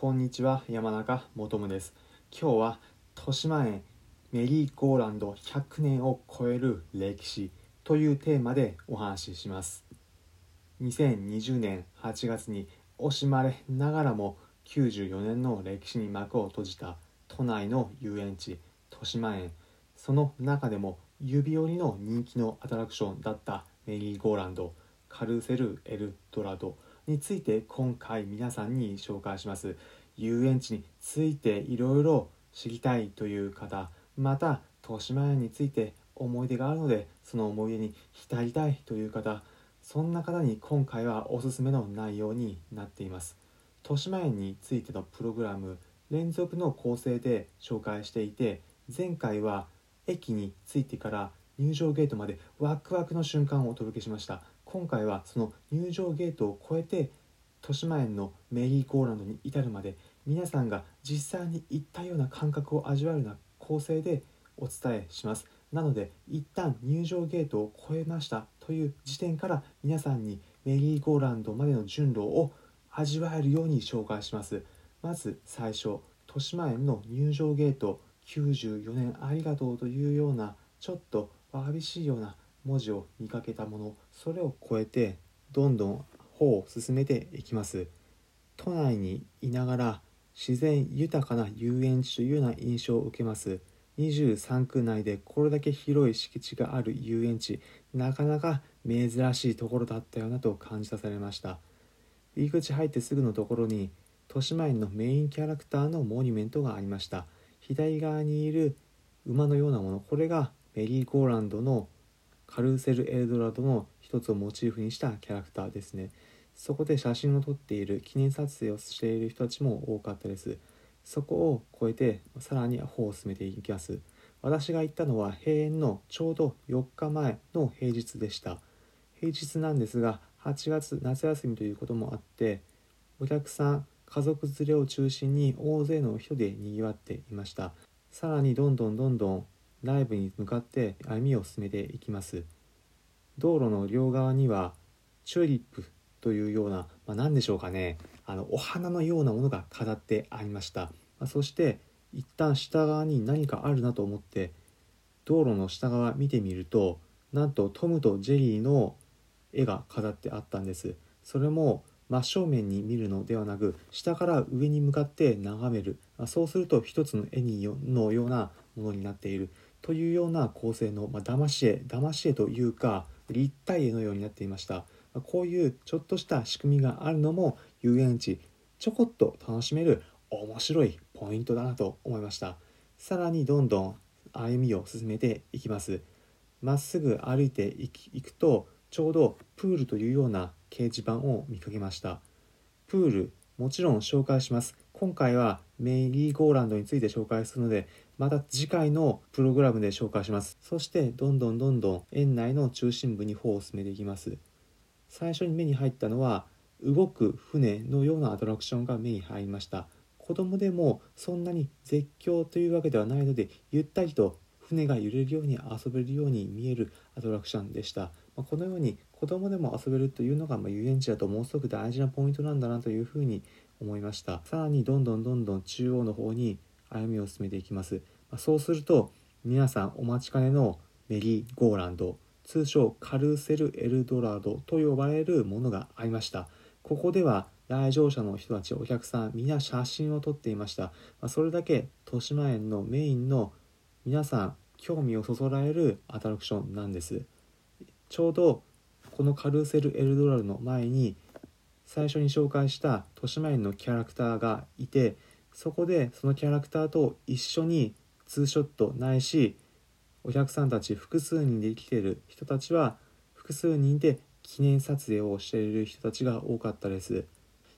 こんにちは山中もとです。今日は豊島園メリーゴーランド100年を超える歴史というテーマでお話しします。2020年8月に惜しまれながらも94年の歴史に幕を閉じた都内の遊園地豊島園。その中でも指折りの人気のアトラクションだったメリーゴーランドカルーセル・エルドラド。について今回皆さんに紹介します。遊園地についていろいろ知りたいという方また豊島園について思い出があるのでその思い出に浸りたいという方そんな方に今回はおすすめの内容になっています。豊島園についてのプログラム連続の構成で紹介していて前回は駅に着いてから入場ゲートまでワクワクの瞬間をお届けしました。今回はその入場ゲートを越えて豊島園のメリーゴーランドに至るまで皆さんが実際に行ったような感覚を味わうような構成でお伝えします。なので一旦入場ゲートを越えました。という時点から皆さんにメリーゴーランドまでの順路を味わえるように紹介します。まず最初豊島園の入場ゲート94年ありがとうというようなちょっとわびしいような文字を見かけたものそれを超えてどんどん歩を進めていきます。都内にいながら自然豊かな遊園地というような印象を受けます。23区内でこれだけ広い敷地がある遊園地なかなか珍しいところだったよなと感じさせられました。入り口入ってすぐのところに豊島園のメインキャラクターのモニュメントがありました。左側にいる馬のようなものこれがメリーゴーランドのカルーセル・エルドラドの一つをモチーフにしたキャラクターですね。そこで写真を撮っている記念撮影をしている人たちも多かったです。そこを超えてさらに歩を進めていきます。私が行ったのは閉園のちょうど4日前の平日でした。平日なんですが8月夏休みということもあってお客さん家族連れを中心に大勢の人でにぎわっていました。さらにどんどんどんどんライブに向かって歩みを進めていきます。道路の両側にはチューリップというような、まあ、何でしょうかね。あのお花のようなものが飾ってありました、まあ、そして一旦下側に何かあるなと思って道路の下側見てみるとなんとトムとジェリーの絵が飾ってあったんです。それも真正面に見るのではなく下から上に向かって眺める。そうすると一つの絵にのようなものになっているというような構成の、まあ、騙し絵騙し絵というか立体絵のようになっていました。こういうちょっとした仕組みがあるのも遊園地ちょこっと楽しめる面白いポイントだなと思いました。さらにどんどん歩みを進めていきます。まっすぐ歩いていくとちょうどプールというような掲示板を見かけました。プールもちろん紹介します。今回はメリーゴーランドについて紹介するのでまた次回のプログラムで紹介します。そしてどんどんどんどん園内の中心部に歩を進めていきます。最初に目に入ったのは動く船のようなアトラクションが目に入りました。子供でもそんなに絶叫というわけではないのでゆったりと船が揺れるように遊べるように見えるアトラクションでした、まこのように子供でも遊べるというのが、ま遊園地だとものすごく大事なポイントなんだなというふうに思いました。さらにどんどんどんどん中央の方に歩みを進めていきます、まそうすると皆さんお待ちかねのメリーゴーランド通称カルセル・エルドラドと呼ばれるものがありました。ここでは来場者の人たちお客さん皆写真を撮っていました、まそれだけ豊島園のメインの皆さん興味をそそられるアトラクションなんです。ちょうどこのカルーセル・エルドラドの前に最初に紹介した豊島園のキャラクターがいてそこでそのキャラクターと一緒にツーショットないしお客さんたち複数人で来てる人たちは複数人で記念撮影をしている人たちが多かったです。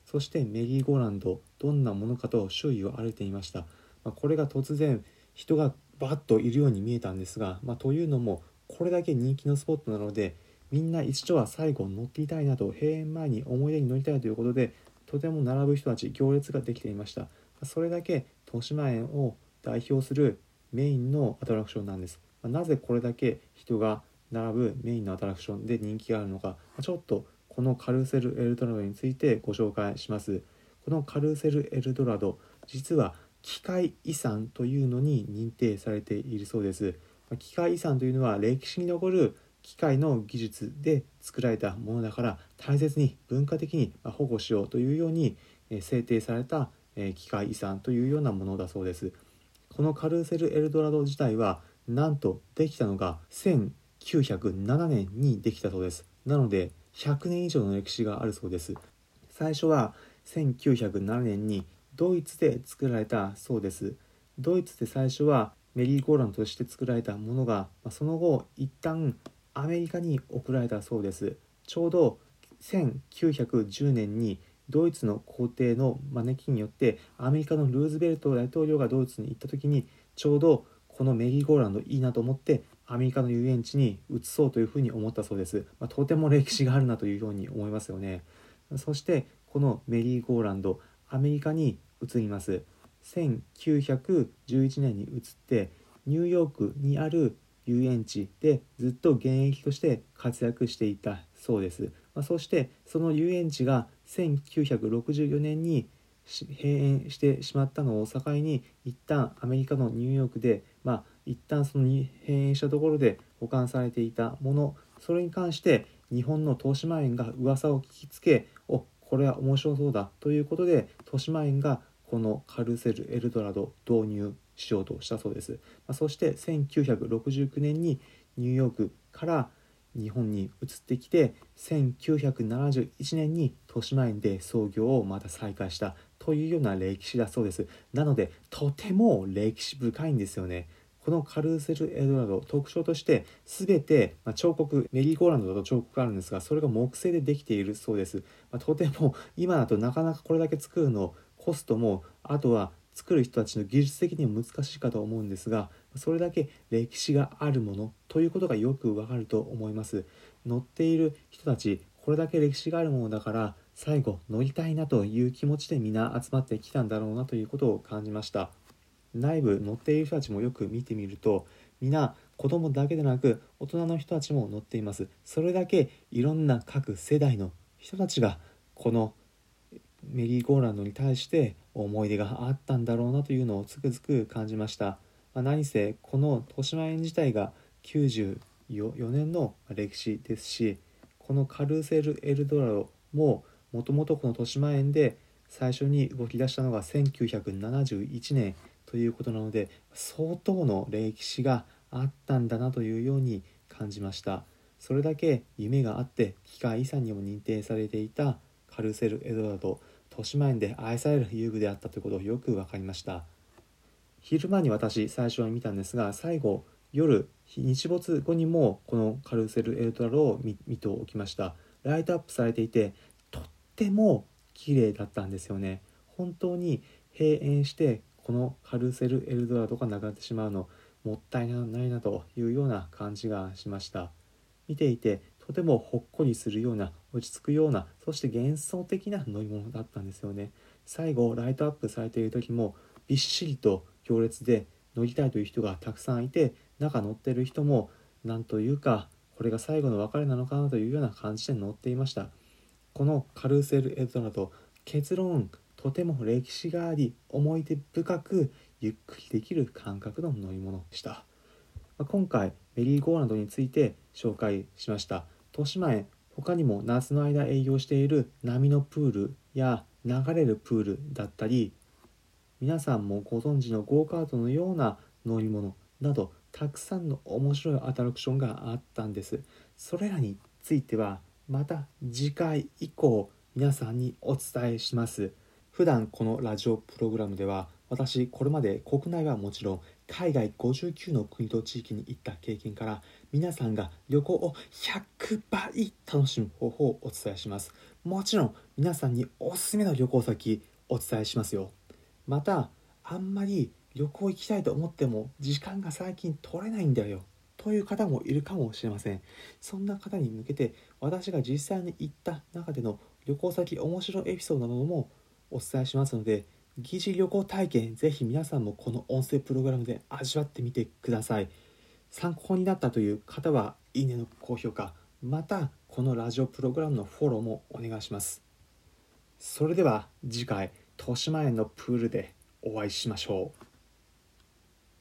そしてメリーゴーランドどんなものかと周囲を歩いていました、ま、これが突然人がバッといるように見えたんですが、まあ、というのもこれだけ人気のスポットなのでみんな一度は最後乗っていたいなと閉園前に思い出に乗りたいということでとても並ぶ人たち行列ができていました。それだけ豊島園を代表するメインのアトラクションなんです。なぜこれだけ人が並ぶメインのアトラクションで人気があるのか。ちょっとこのカルーセル・エルトラドについてご紹介します。ここのカルーセル・エルドラド実は機械遺産というのに認定されているそうです。機械遺産というのは歴史に残る機械の技術で作られたものだから大切に文化的に保護しようというように制定された機械遺産というようなものだそうです。このカルーセル・エルドラド自体はなんとできたのが1907年にできたそうです。なので100年以上の歴史があるそうです。最初は1907年にドイツで作られたそうです。ドイツで最初はメリーゴーランドとして作られたものがその後一旦アメリカに送られたそうです。ちょうど1910年にドイツの皇帝の招きによってアメリカのルーズベルト大統領がドイツに行った時にちょうどこのメリーゴーランドいいなと思ってアメリカの遊園地に移そうというふうに思ったそうです、まあ、とても歴史があるなというように思いますよね。そしてこのメリーゴーランドアメリカに移ります。1911年に移ってニューヨークにある遊園地でずっと現役として活躍していたそうです、まあ、そしてその遊園地が1964年に閉園してしまったのを境に一旦アメリカのニューヨークでまあ一旦その閉園したところで保管されていたもの。それに関して日本の豊島園が噂を聞きつけおこれは面白そうだということで豊島園がこのカルセル・エルドラド導入しようとしたそうです、まあ、そして1969年にニューヨークから日本に移ってきて1971年に豊島園で創業をまた再開したというような歴史だそうです。なのでとても歴史深いんですよね。このカルーセル・エドラド特徴として全て、まあ、彫刻メリーゴーランドだと彫刻があるんですがそれが木製でできているそうです、まあ、とても今だとなかなかこれだけ作るのコストもあとは作る人たちの技術的にも難しいかと思うんですがそれだけ歴史があるものということがよくわかると思います。乗っている人たちこれだけ歴史があるものだから最後乗りたいなという気持ちでみんな集まってきたんだろうなということを感じました。内部乗っている人たちもよく見てみると皆子供だけでなく大人の人たちも乗っています。それだけいろんな各世代の人たちがこのメリーゴーランドに対して思い出があったんだろうなというのをつくづく感じました、まあ、何せこの豊島園自体が94年の歴史ですしこのカルーセル・エルドラドももともとこの豊島園で最初に動き出したのが1971年ということなので相当の歴史があったんだなというように感じました。それだけ夢があって機械遺産にも認定されていたカルーセル・エドワード豊島園で愛される遊具であったということをよく分かりました。昼間に私最初は見たんですが最後夜日没後にもこのカルセル・エルトラドを見見ておきました。ライトアップされていてとっても綺麗だったんですよね。本当に閉園してこのカルセル・エルドラドがなくなってしまうのもったいないなというような感じがしました。見ていてとてもほっこりするような落ち着くようなそして幻想的な乗り物だったんですよね。最後ライトアップされている時もびっしりと行列で乗りたいという人がたくさんいて中乗ってる人もなんというかこれが最後の別れなのかなというような感じで乗っていました。このカルーセル・エドラド結論とても歴史があり思い出深くゆっくりできる感覚の乗り物でした、ま今回メリーゴーランドについて紹介しました。豊島園他にも夏の間営業している波のプールや流れるプールだったり皆さんもご存知のゴーカートのような乗り物などたくさんの面白いアトラクションがあったんです。それらについてはまた次回以降皆さんにお伝えします。普段このラジオプログラムでは私これまで国内はもちろん海外59の国と地域に行った経験から皆さんが旅行を100倍楽しむ方法をお伝えします。もちろん皆さんにおすすめの旅行先お伝えしますよ。またあんまり旅行行きたいと思っても時間が最近取れないんだよ。という方もいるかもしれません。そんな方に向けて私が実際に行った中での旅行先面白いエピソードなどもお伝えしますので疑似旅行体験ぜひ皆さんもこの音声プログラムで味わってみてください。参考になったという方はいいねの高評価またこのラジオプログラムのフォローもお願いします。それでは次回豊島園のプールでお会いしましょう。